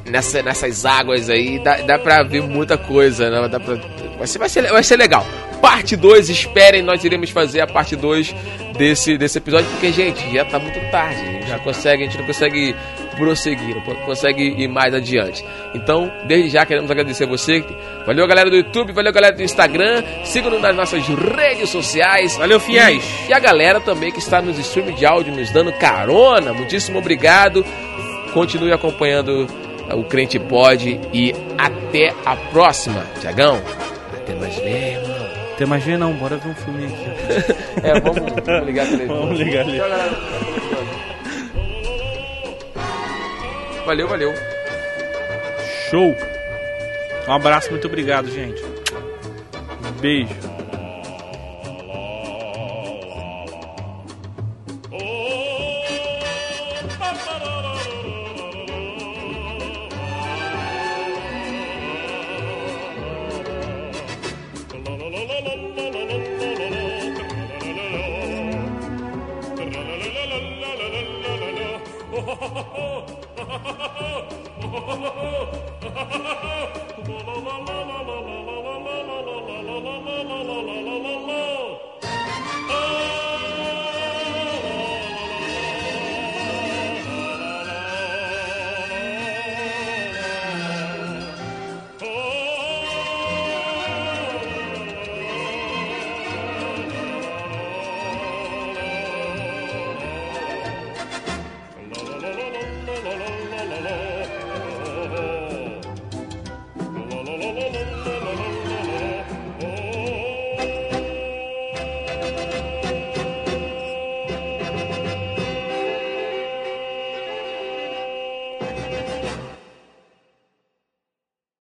nessa, nessas águas aí. Dá, dá pra ver muita coisa, né? Dá pra, vai, ser, vai, ser, vai ser legal. Parte 2, esperem, nós iremos fazer a parte 2 desse, desse episódio, porque, gente, já tá muito tarde. A gente, já consegue, a gente não consegue prosseguir, não consegue ir mais adiante. Então, desde já queremos agradecer a você. Valeu, galera do YouTube, valeu, galera do Instagram. Sigam-nos nas nossas redes sociais. Valeu, fiéis. E, e a galera também que está nos streams de áudio nos dando carona. Muitíssimo obrigado. Continue acompanhando o Crente Pod e até a próxima. Tiagão, até mais ver, irmão. Tem mais ver não, bora ver um filme aqui. É, vamos, vamos ligar a televisão. Vamos ligar ali. Valeu, valeu. Show. Um abraço, muito obrigado, gente. Beijo.